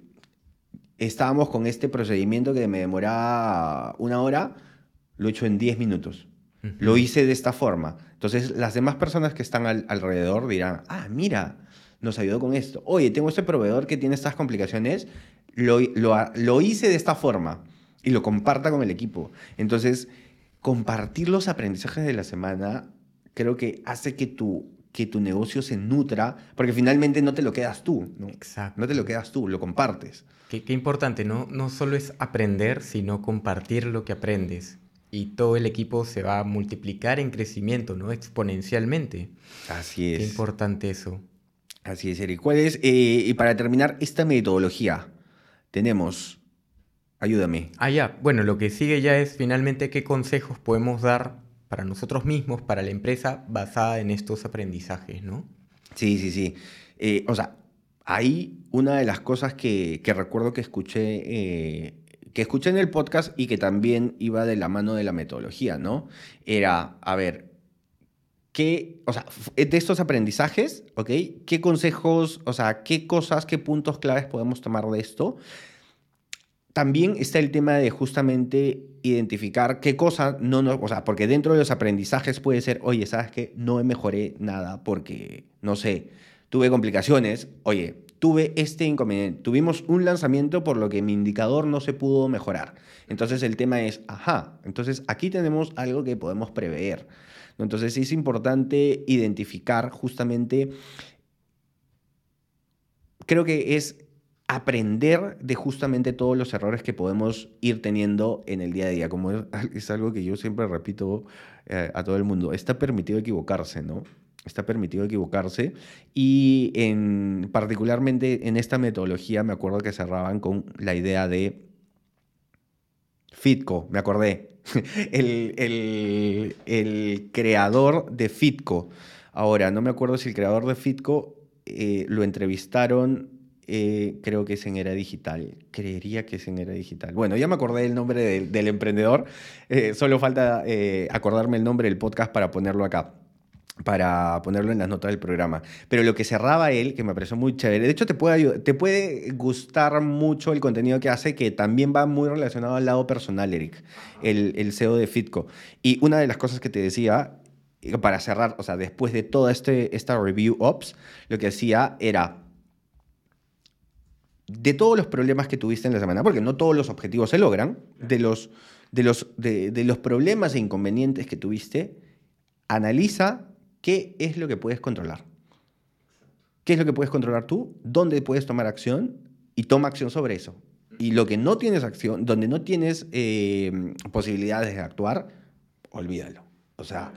estábamos con este procedimiento que me demoraba una hora, lo he hecho en 10 minutos. Lo hice de esta forma. Entonces, las demás personas que están alrededor dirán, ah, mira, nos ayudó con esto. Oye, tengo este proveedor que tiene estas complicaciones, lo, lo, hice de esta forma y lo comparta con el equipo. Entonces, compartir los aprendizajes de la semana creo que hace que tu, que tu negocio se nutra, porque finalmente no te lo quedas tú, ¿no? Exacto. No te lo quedas tú, lo compartes. Qué, qué importante, ¿no? No solo es aprender, sino compartir lo que aprendes y todo el equipo se va a multiplicar en crecimiento, ¿no? Exponencialmente. Así es. Qué importante eso. Así es, Eric. ¿Cuál es, eh, y para terminar, esta metodología? Tenemos, ayúdame. Ah, ya. Bueno, lo que sigue ya es finalmente qué consejos podemos dar para nosotros mismos, para la empresa, basada en estos aprendizajes, ¿no? Sí, sí, sí. Eh, o sea, ahí una de las cosas que, que recuerdo que escuché eh, que escuché en el podcast y que también iba de la mano de la metodología, ¿no? Era, a ver, ¿qué, o sea, de estos aprendizajes, ¿ok? ¿Qué consejos, o sea, qué cosas, qué puntos claves podemos tomar de esto? también está el tema de justamente identificar qué cosa no nos, o sea, porque dentro de los aprendizajes puede ser, oye, ¿sabes qué? No mejoré nada porque, no sé, tuve complicaciones, oye, tuve este inconveniente, tuvimos un lanzamiento por lo que mi indicador no se pudo mejorar. Entonces el tema es, ajá, entonces aquí tenemos algo que podemos prever. Entonces es importante identificar justamente, creo que es aprender de justamente todos los errores que podemos ir teniendo en el día a día, como es, algo que yo siempre repito eh, a todo el mundo, está permitido equivocarse, ¿no? Está permitido equivocarse y en, particularmente en esta metodología me acuerdo que cerraban con la idea de Fitco, me acordé, (laughs) el, el, creador de Fitco. Ahora, no me acuerdo si el creador de Fitco eh, lo entrevistaron eh, creo que es en Era Digital. Creería que es en Era Digital. Bueno, ya me acordé del nombre del emprendedor. Eh, solo falta acordarme el nombre del podcast para ponerlo acá para ponerlo en las notas del programa. Pero lo que cerraba él, que me pareció muy chévere, de hecho te puede, te puede gustar mucho el contenido que hace, que también va muy relacionado al lado personal, Eric, el, el CEO de Fitco. Y una de las cosas que te decía, para cerrar, o sea, después de toda este, esta review ops, lo que hacía era de todos los problemas que tuviste en la semana, porque no todos los objetivos se logran, de los, de los, de, los problemas e inconvenientes que tuviste, analiza qué es lo que puedes controlar. ¿Qué es lo que puedes controlar tú? ¿Dónde puedes tomar acción? Y toma acción sobre eso. Y lo que no tienes acción, donde no tienes eh, posibilidades de actuar, olvídalo. O sea,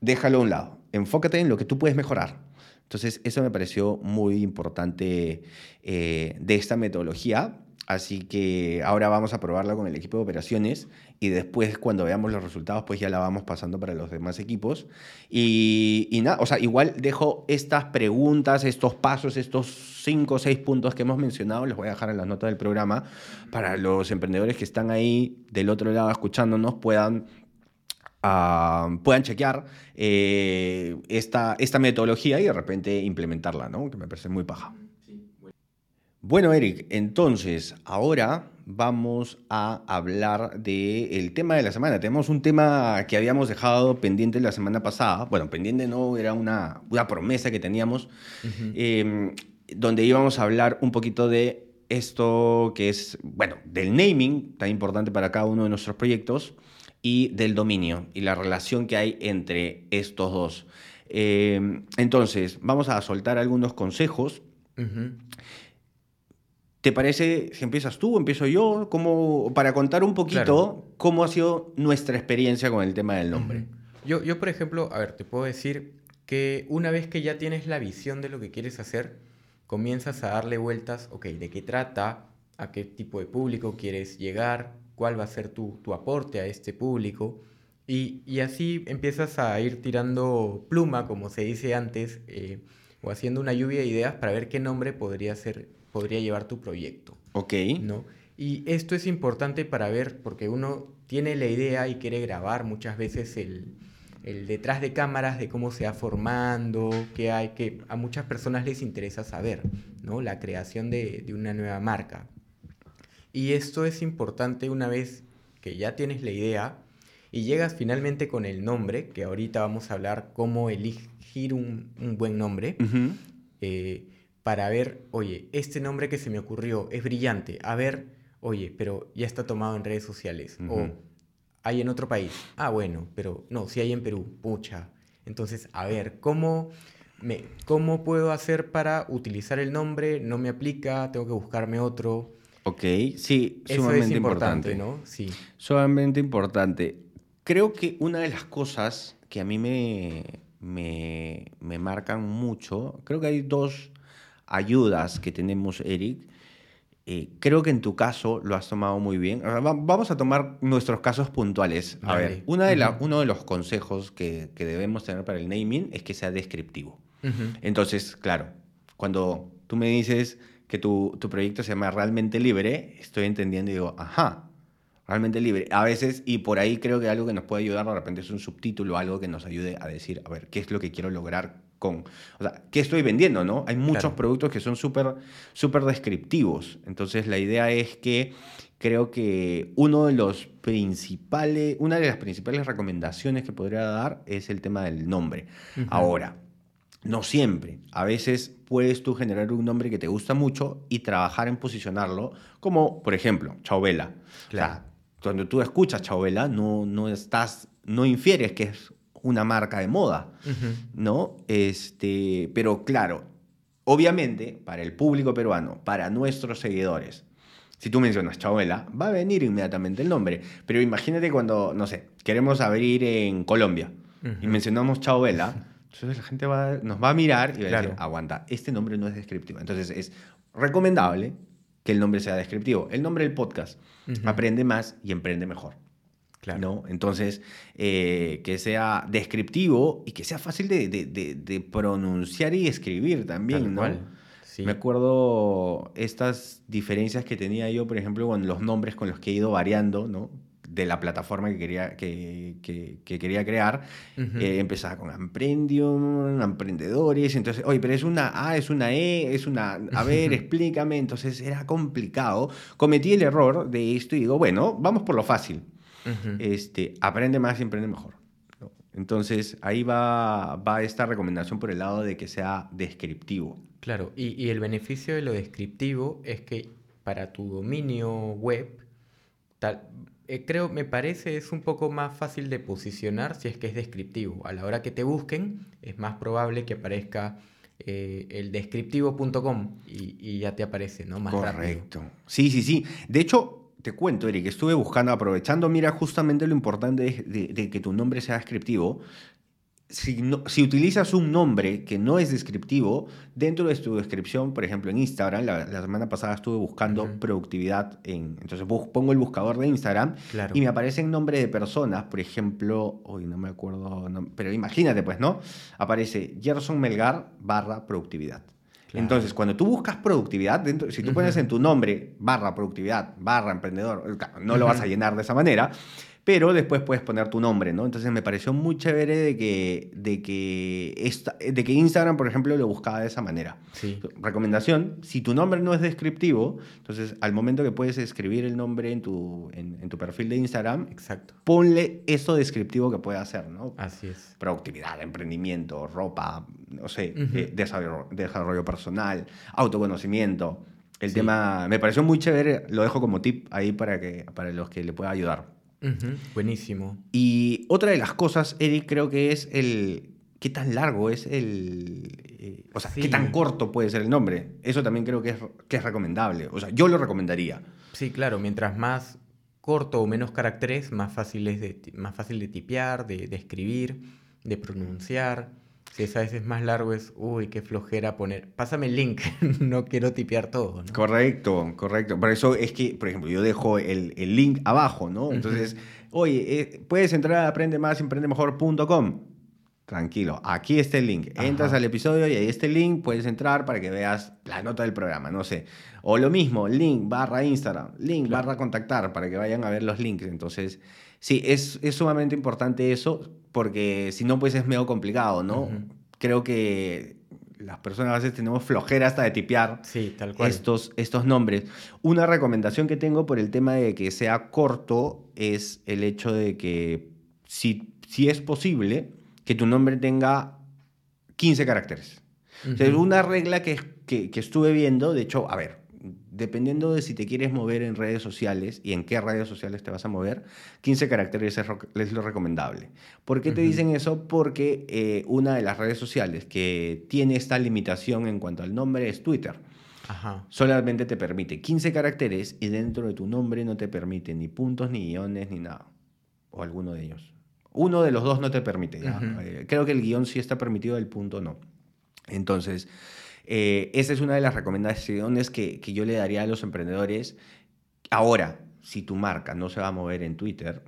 déjalo a un lado. Enfócate en lo que tú puedes mejorar. Entonces, eso me pareció muy importante eh, de esta metodología. Así que ahora vamos a probarla con el equipo de operaciones y después cuando veamos los resultados pues ya la vamos pasando para los demás equipos. Y, nada, o sea, igual dejo estas preguntas, estos pasos, estos cinco o seis puntos que hemos mencionado, los voy a dejar en las notas del programa para los emprendedores que están ahí del otro lado escuchándonos puedan puedan chequear eh, esta, esta metodología y de repente implementarla, ¿no? Que me parece muy paja. Bueno, Eric, entonces ahora vamos a hablar del tema de la semana. Tenemos un tema que habíamos dejado pendiente la semana pasada. Bueno, pendiente no, era una, una promesa que teníamos, em, donde íbamos a hablar un poquito de esto que es, bueno, del naming, tan importante para cada uno de nuestros proyectos y del dominio y la relación que hay entre estos dos. Eh, entonces, vamos a soltar algunos consejos. ¿Te parece si empiezas tú empiezo yo? Como, para contar un poquito cómo ha sido nuestra experiencia con el tema del nombre. yo, yo, por ejemplo, a ver, te puedo decir que una vez que ya tienes la visión de lo que quieres hacer, comienzas a darle vueltas, ok, ¿de qué trata? ¿A qué tipo de público quieres llegar? cuál va a ser tu, aporte a este público. Y, así empiezas a ir tirando pluma, como se dice antes, eh, o haciendo una lluvia de ideas para ver qué nombre podría, ser, podría llevar tu proyecto. Ok. ¿no? Y esto es importante para ver, porque uno tiene la idea y quiere grabar muchas veces el, detrás de cámaras de cómo se va formando, qué hay, que a muchas personas les interesa saber, ¿no? La creación de, de una nueva marca. Y esto es importante una vez que ya tienes la idea y llegas finalmente con el nombre, que ahorita vamos a hablar cómo elegir un, buen nombre, eh, para ver, oye, este nombre que se me ocurrió es brillante, a ver, oye, pero ya está tomado en redes sociales, o hay en otro país, ah, bueno, pero no, si hay en Perú, pucha. Entonces, a ver, ¿cómo, me, ¿cómo puedo hacer para utilizar el nombre? No me aplica, tengo que buscarme otro. Ok, sí, sumamente importante, ¿no? Sí. Sumamente importante. Creo que una de las cosas que a mí me, me, me marcan mucho, creo que hay dos ayudas que tenemos, Eric. Eh, creo que en tu caso lo has tomado muy bien. Vamos a tomar nuestros casos puntuales. A ver, una de la, uno de los consejos que, que, debemos tener para el naming es que sea descriptivo. Entonces, claro, cuando tú me dices que tu, tu, proyecto se llama Realmente Libre, estoy entendiendo y digo, ajá, Realmente Libre. A veces, y por ahí creo que algo que nos puede ayudar de repente es un subtítulo, algo que nos ayude a decir, a ver, ¿qué es lo que quiero lograr con, o sea, ¿qué estoy vendiendo, no? Hay muchos productos que son súper, súper descriptivos. Entonces, la idea es que creo que uno de los principales, una de las principales recomendaciones que podría dar es el tema del nombre. Ahora, no siempre. A veces puedes tú generar un nombre que te gusta mucho y trabajar en posicionarlo, como por ejemplo, Chauvela. Claro. cuando tú escuchas Chauvela, no, no estás, no infieres que es una marca de moda, ¿no? Este, pero claro, obviamente, para el público peruano, para nuestros seguidores, si tú mencionas Chauvela, va a venir inmediatamente el nombre. Pero imagínate cuando, no sé, queremos abrir en Colombia y mencionamos Chauvela (laughs) entonces la gente va, nos va a mirar y va a decir, aguanta, este nombre no es descriptivo. Entonces es recomendable que el nombre sea descriptivo. El nombre del podcast, aprende más y emprende mejor. Claro. ¿no? Entonces, eh, que sea descriptivo y que sea fácil de, de, de, pronunciar y escribir también, ¿no? Me acuerdo estas diferencias que tenía yo, por ejemplo, con los nombres con los que he ido variando, ¿no? de la plataforma que quería, que, que, quería crear, eh, empezaba con Emprendium, Emprendedores, entonces, oye, pero es una A, es una E, es una, a ver, (laughs) explícame, entonces era complicado. Cometí el error de esto y digo, bueno, vamos por lo fácil. Este, aprende más y emprende mejor. Entonces, ahí va, va esta recomendación por el lado de que sea descriptivo. Claro, y, y el beneficio de lo descriptivo es que para tu dominio web, tal, eh, creo, me parece, es un poco más fácil de posicionar si es que es descriptivo. A la hora que te busquen, es más probable que aparezca eh, el descriptivo.com y, ya te aparece, ¿no? Más Correcto. Sí, sí, sí. De hecho, te cuento, Eric, estuve buscando, aprovechando, mira, justamente lo importante de, de que tu nombre sea descriptivo si, utilizas un nombre que no es descriptivo, dentro de tu descripción, por ejemplo en Instagram, la, semana pasada estuve buscando productividad, en, entonces pongo el buscador de Instagram y me aparecen nombres de personas, por ejemplo, hoy no me acuerdo, pero imagínate pues, ¿no? Aparece Gerson Melgar barra productividad. Entonces, cuando tú buscas productividad, dentro, si tú pones en tu nombre barra productividad, barra emprendedor, no lo vas a llenar de esa manera, pero después puedes poner tu nombre, ¿no? Entonces me pareció muy chévere de que, de que, esta, de que Instagram, por ejemplo, lo buscaba de esa manera. Sí. Recomendación, si tu nombre no es descriptivo, entonces al momento que puedes escribir el nombre en tu, en, tu perfil de Instagram, Exacto. ponle eso descriptivo que puede hacer, ¿no? Así es. Productividad, emprendimiento, ropa, no sé, eh, desarrollo, desarrollo personal, autoconocimiento. El tema me pareció muy chévere, lo dejo como tip ahí para, que, para los que le pueda ayudar. Buenísimo. Y otra de las cosas, Eric, creo que es el qué tan largo es el... Eh, o sea, qué tan corto puede ser el nombre. Eso también creo que es, que es recomendable. O sea, yo lo recomendaría. Sí, claro, mientras más corto o menos caracteres, más fácil, es de, más fácil de tipear, de, de escribir, de pronunciar. Si es a veces más largo es, uy, qué flojera poner. Pásame el link, (laughs) no quiero tipear todo. ¿no? Correcto, correcto. Por eso es que, por ejemplo, yo dejo el, el link abajo, ¿no? Entonces, oye, eh, puedes entrar a aprendemásemprendemejor.com. Tranquilo, aquí está el link. Entras al episodio y ahí está el link, puedes entrar para que veas la nota del programa, no sé. O lo mismo, link barra Instagram, link barra contactar para que vayan a ver los links. Entonces, sí, es, es sumamente importante eso porque si no, pues es medio complicado, ¿no? Creo que las personas a veces tenemos flojera hasta de tipear Estos, estos nombres. Una recomendación que tengo por el tema de que sea corto es el hecho de que si, si es posible, que tu nombre tenga 15 caracteres. es una regla que, que, que estuve viendo, de hecho, a ver, dependiendo de si te quieres mover en redes sociales y en qué redes sociales te vas a mover, 15 caracteres es, lo recomendable. ¿Por qué te dicen eso? Porque eh, una de las redes sociales que tiene esta limitación en cuanto al nombre es Twitter. Solamente te permite 15 caracteres y dentro de tu nombre no te permite ni puntos, ni guiones, ni nada. O alguno de ellos. Uno de los dos no te permite. Eh, creo que el guion sí está permitido, el punto no. Entonces, eh, esa es una de las recomendaciones que, que, yo le daría a los emprendedores. Ahora, si tu marca no se va a mover en Twitter,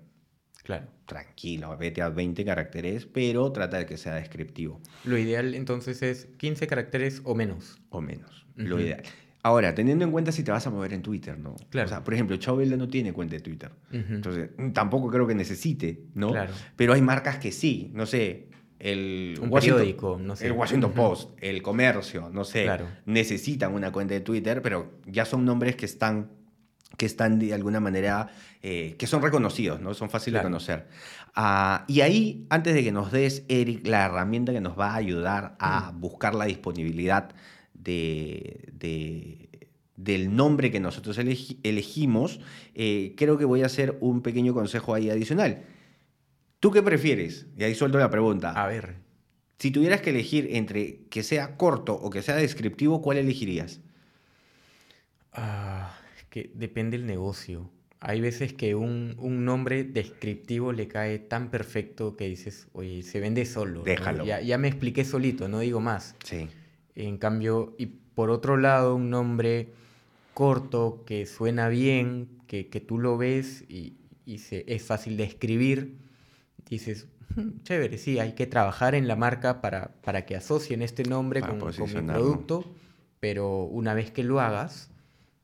claro. tranquilo, vete a 20 caracteres, pero trata de que sea descriptivo. Lo ideal entonces es 15 caracteres o menos. O menos, lo ideal. Ahora, teniendo en cuenta si te vas a mover en Twitter, ¿no? Claro. O sea, por ejemplo, Chauvela no tiene cuenta de Twitter. Entonces, tampoco creo que necesite, ¿no? Claro. Pero hay marcas que sí. No sé, el Un periódico, no sé. El Washington Post, el comercio, no sé, necesitan una cuenta de Twitter, pero ya son nombres que están, que están de alguna manera, eh, que son reconocidos, ¿no? Son fáciles de conocer. Ah, y ahí, antes de que nos des, Eric, la herramienta que nos va a ayudar a buscar la disponibilidad de, del nombre que nosotros elegimos, eh, creo que voy a hacer un pequeño consejo ahí adicional. ¿Tú qué prefieres? Y ahí suelto la pregunta. A ver. Si tuvieras que elegir entre que sea corto o que sea descriptivo, ¿cuál elegirías? Ah, que depende del negocio. Hay veces que un, nombre descriptivo le cae tan perfecto que dices, oye, se vende solo. Déjalo. Ya, ya, me expliqué solito, no digo más. Sí. En cambio, y por otro lado, un nombre corto que suena bien, que, tú lo ves y, se, es fácil de escribir, dices, chévere, sí, hay que trabajar en la marca para, para que asocien este nombre con, con, mi producto, pero una vez que lo hagas,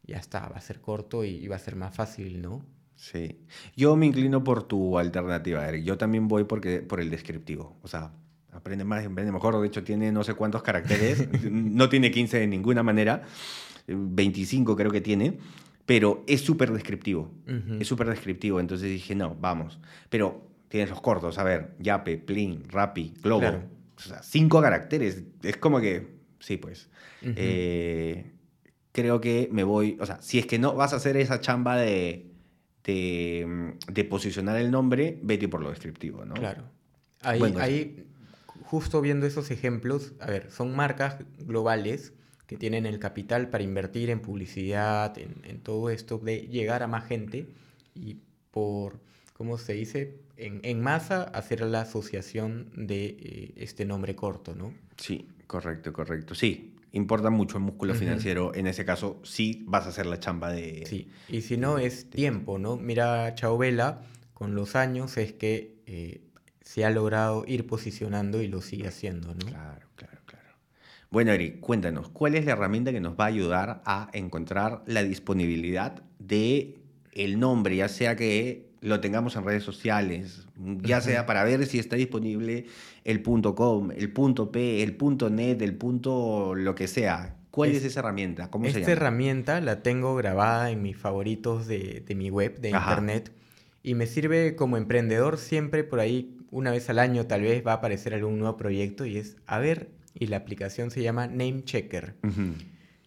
ya está, va a ser corto y, va a ser más fácil, ¿no? Sí. Yo me inclino por tu alternativa, Eric. Yo también voy porque, por el descriptivo. O sea, aprende más, aprende mejor. De hecho, tiene no sé cuántos caracteres. (laughs) no tiene 15 de ninguna manera. 25 creo que tiene. Pero es súper descriptivo. Es súper descriptivo. Entonces dije, no, vamos. Pero tienes los cortos. A ver, Yape, Plin, Rappi, Globo. O sea, cinco caracteres. Es como que, sí, pues. eh, creo que me voy, o sea, si es que no vas a hacer esa chamba de, de, posicionar el nombre, vete por lo descriptivo, ¿no? Claro. Ahí, justo viendo esos ejemplos, a ver, son marcas globales que tienen el capital para invertir en publicidad, en, todo esto, de llegar a más gente y por, ¿cómo se dice? En, en masa hacer la asociación de eh, este nombre corto, ¿no? Sí, correcto, correcto. Sí, importa mucho el músculo financiero. En ese caso, sí vas a hacer la chamba de... Sí, y si no, es tiempo, ¿no? Mira, Chao Vela, con los años es que eh, se ha logrado ir posicionando y lo sigue haciendo, ¿no? Claro, claro, claro. Bueno, Eric, cuéntanos, ¿cuál es la herramienta que nos va a ayudar a encontrar la disponibilidad de el nombre, ya sea que lo tengamos en redes sociales, ya sea para ver si está disponible el .com, el .p, el .net, el punto lo que sea. ¿Cuál es, esa herramienta? ¿Cómo se esta herramienta la tengo grabada en mis favoritos de, mi web, de internet, y me sirve como emprendedor siempre por ahí, una vez al año tal vez va a aparecer algún nuevo proyecto y es, a ver, y la aplicación se llama Name Checker.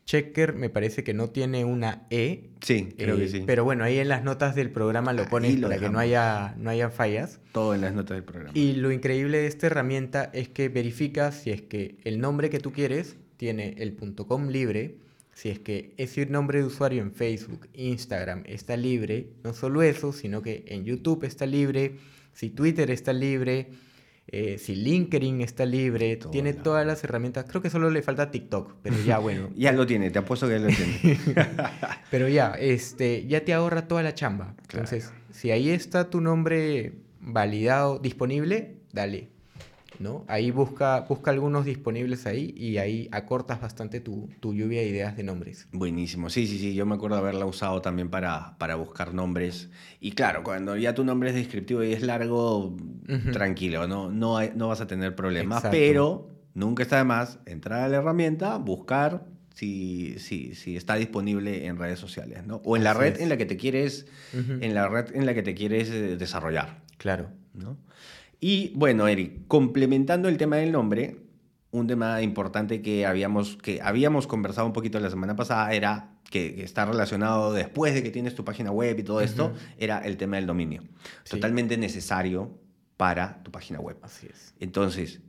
Checker me parece que no tiene una E. Sí, creo que eh, sí. Pero bueno, ahí en las notas del programa lo pones para que no haya, no haya fallas. Todo en las notas del programa. Y lo increíble de esta herramienta es que verifica si es que el nombre que tú quieres tiene el .com libre, si es que ese nombre de usuario en Facebook, Instagram está libre, no solo eso, sino que en YouTube está libre, si Twitter está libre, eh, si LinkedIn está libre, tiene todas las herramientas. Creo que solo le falta TikTok, pero ya bueno. (laughs) ya lo tiene, te apuesto que ya lo tiene. (laughs) pero ya, este, ya te ahorra toda la chamba. Entonces, si ahí está tu nombre validado, disponible, dale. ¿No? Ahí busca, busca algunos disponibles ahí y ahí acortas bastante tu, lluvia de ideas de nombres. Buenísimo, sí, sí, sí, yo me acuerdo haberla usado también para, para buscar nombres. Y claro, cuando ya tu nombre es descriptivo y es largo, tranquilo, no, no, no vas a tener problemas, pero nunca está de más entrar a la herramienta, buscar si, si, si, está disponible en redes sociales, ¿no? O en la red en la que te quieres, en la red en la que te quieres eh, desarrollar. Claro. ¿no? Y bueno, Eric, complementando el tema del nombre, un tema importante que habíamos, que habíamos conversado un poquito la semana pasada era que, está relacionado después de que tienes tu página web y todo esto, era el tema del dominio. Totalmente necesario para tu página web. Así es. Entonces,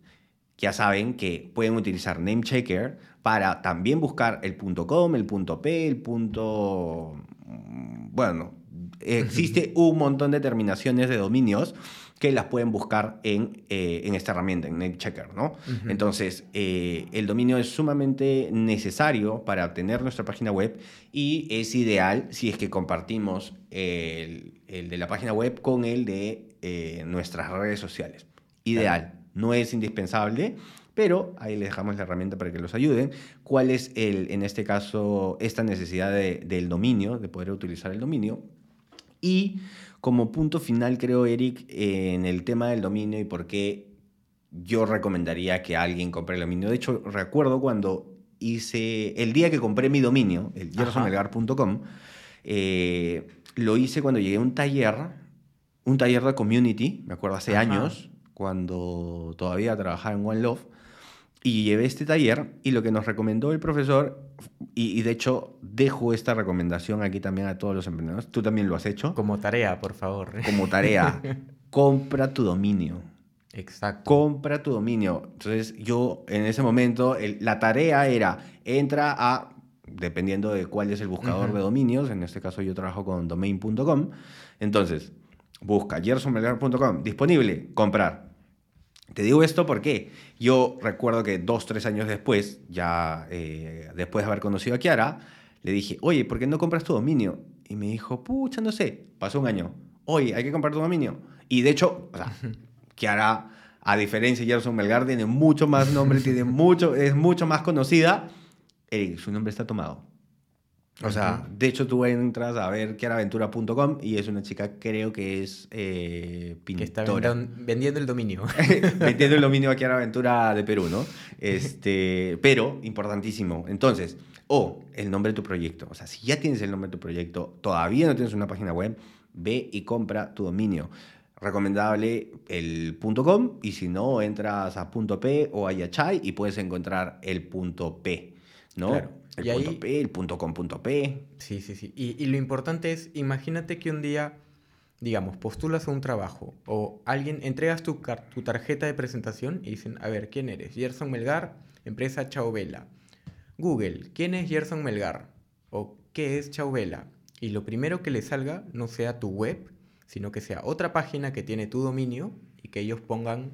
ya saben que pueden utilizar Namechecker para también buscar el .com, el .p, el punto... Mm, bueno, existe (laughs) un montón de terminaciones de dominios que las pueden buscar en, eh, en esta herramienta, en NameChecker, ¿no? Entonces, eh, el dominio es sumamente necesario para obtener nuestra página web y es ideal si es que compartimos el, el de la página web con el de eh, nuestras redes sociales. Ideal, no es indispensable, pero ahí les dejamos la herramienta para que los ayuden. ¿Cuál es, el, en este caso, esta necesidad de, del dominio, de poder utilizar el dominio? Y como punto final, creo, Eric, en el tema del dominio y por qué yo recomendaría que alguien compre el dominio. De hecho, recuerdo cuando hice, el día que compré mi dominio, el gersonmelgar.com, eh, lo hice cuando llegué a un taller, un taller de community, me acuerdo hace años, cuando todavía trabajaba en One Love, y llevé este taller y lo que nos recomendó el profesor, y, de hecho dejo esta recomendación aquí también a todos los emprendedores, tú también lo has hecho. Como tarea, por favor. Como tarea, (laughs) compra tu dominio. Exacto. Compra tu dominio. Entonces yo en ese momento, la tarea era, entra a, dependiendo de cuál es el buscador de dominios, en este caso yo trabajo con domain.com, entonces busca gersonmelgar.com, disponible, comprar. Te digo esto porque yo recuerdo que dos, tres años después, ya eh, después de haber conocido a Kiara, le dije, oye, ¿por qué no compras tu dominio? Y me dijo, pucha, no sé, pasó un año. Oye, hay que comprar tu dominio. Y de hecho, o sea, Kiara, a diferencia de Gerson Melgar, tiene mucho más nombre, tiene mucho, es mucho más conocida. Su nombre está tomado. O sea, de hecho tú entras a ver kiaraventura.com y es una chica, creo que es eh, pintora. Que está vendiendo el dominio. (laughs) vendiendo el dominio a (laughs) Kiara Aventura de Perú, ¿no? Este, pero, importantísimo. Entonces, o el nombre de tu proyecto. O sea, si ya tienes el nombre de tu proyecto, todavía no tienes una página web, ve y compra tu dominio. Recomendable el .com y si no, entras a .p o a Yachai y puedes encontrar el .p, ¿no? Claro. El punto P, el punto com punto P. Sí, sí, sí. Y, y, lo importante es, imagínate que un día, digamos, postulas a un trabajo o alguien, entregas tu, tu tarjeta de presentación y dicen, a ver, ¿quién eres? Gerson Melgar, empresa Chauvela. Google, ¿quién es Gerson Melgar? ¿O qué es Chauvela? Y lo primero que le salga no sea tu web, sino que sea otra página que tiene tu dominio y que ellos pongan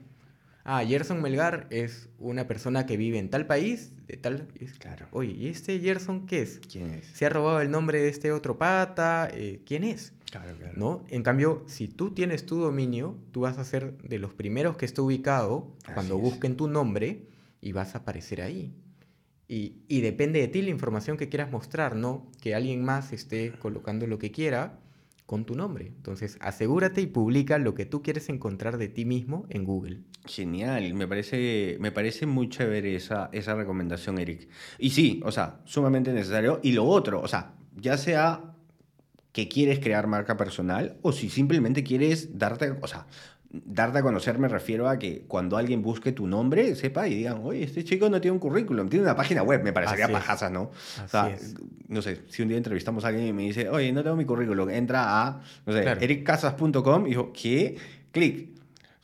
ah, Gerson Melgar es una persona que vive en tal país, de tal... Claro. Oye, ¿y este Gerson qué es? ¿Quién es? ¿Se ha robado el nombre de este otro pata? Eh, ¿Quién es? Claro, claro. ¿No? En cambio, si tú tienes tu dominio, tú vas a ser de los primeros que está ubicado cuando busquen tu nombre y vas a aparecer ahí. Y, y, depende de ti la información que quieras mostrar, no que alguien más esté colocando lo que quiera con tu nombre. Entonces, asegúrate y publica lo que tú quieres encontrar de ti mismo en Google. Genial, me parece, me parece muy chévere esa, esa recomendación, Eric. Y sí, o sea, sumamente necesario. Y lo otro, o sea, ya sea que quieres crear marca personal o si simplemente quieres darte, o sea, darte a conocer me refiero a que cuando alguien busque tu nombre, sepa y digan, oye, este chico no tiene un currículum, tiene una página web, me parecería pajasa, ¿no? o sea, no sé, si un día entrevistamos a alguien y me dice, oye, no tengo mi currículum, entra a, no sé, ericcasas.com y digo, ¿qué? Clic.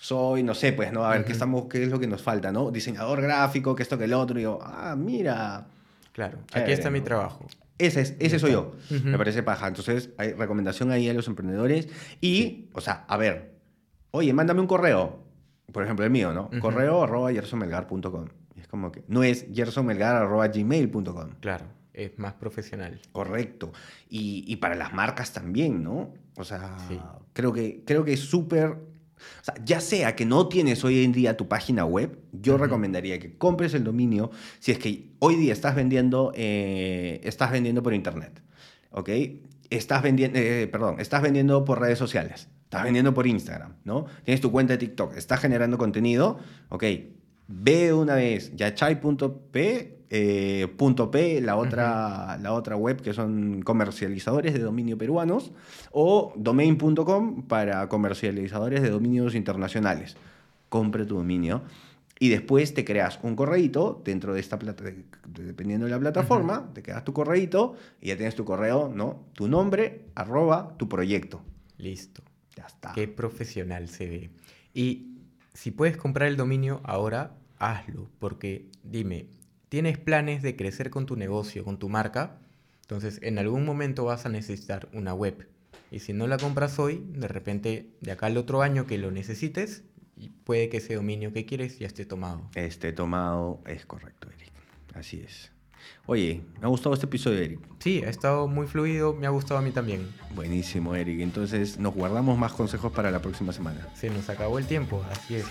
Soy, no sé, pues, ¿no? A ver, ¿qué, estamos, ¿qué es lo que nos falta, ¿no? Diseñador gráfico, que esto, que el otro. Y digo, ah, mira. Claro, aquí está mi trabajo. Ese, es, ese soy yo. Me parece paja. Entonces, hay recomendación ahí a los emprendedores. Y, o sea, a ver, oye, mándame un correo, por ejemplo el mío, ¿no? Correo arroba gersonmelgar.com. Es como que no es gersonmelgar arroba gmail.com. Claro, es más profesional. Correcto. Y, y, para las marcas también, ¿no? O sea, creo que, creo que es súper... O sea, ya sea que no tienes hoy en día tu página web, yo recomendaría que compres el dominio si es que hoy día estás vendiendo, eh, estás vendiendo por internet, ¿ok? Estás vendiendo, eh, perdón, estás vendiendo por redes sociales Estás vendiendo por Instagram, ¿no? Tienes tu cuenta de TikTok, estás generando contenido, ok, ve una vez yachai.p, eh, .p, la otra, la otra web que son comercializadores de dominio peruanos, o domain.com para comercializadores de dominios internacionales. Compre tu dominio y después te creas un correíto dentro de esta plata, dependiendo de la plataforma, te quedas tu correíto y ya tienes tu correo, ¿no? Tu nombre, arroba, tu proyecto. Listo. Qué profesional se ve. Y si puedes comprar el dominio ahora, hazlo, porque dime, ¿tienes planes de crecer con tu negocio, con tu marca? Entonces, en algún momento vas a necesitar una web. Y si no la compras hoy, de repente, de acá al otro año que lo necesites, puede que ese dominio que quieres ya esté tomado. Esté tomado, es correcto, Eric. Así es. Oye, me ha gustado este episodio, Eric. Sí, ha estado muy fluido, me ha gustado a mí también. Buenísimo, Eric. Entonces nos guardamos más consejos para la próxima semana. Se nos acabó el tiempo, así es.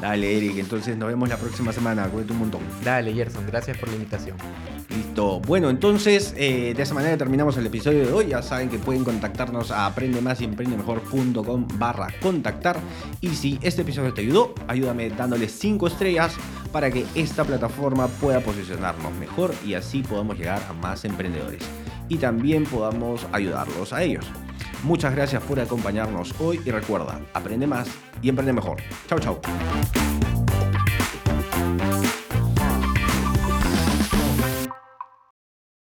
Dale, Eric. Entonces nos vemos la próxima semana. Cuídate un montón. Dale, Gerson. Gracias por la invitación. Listo. Bueno, entonces eh, de esa manera terminamos el episodio de hoy. Ya saben que pueden contactarnos a aprendemás y emprendemejor.com barra contactar. Y si este episodio te ayudó, ayúdame dándole 5 estrellas para que esta plataforma pueda posicionarnos mejor y así podamos llegar a más emprendedores y también podamos ayudarlos a ellos. Muchas gracias por acompañarnos hoy y recuerda, aprende más y emprende mejor. Chao, chao.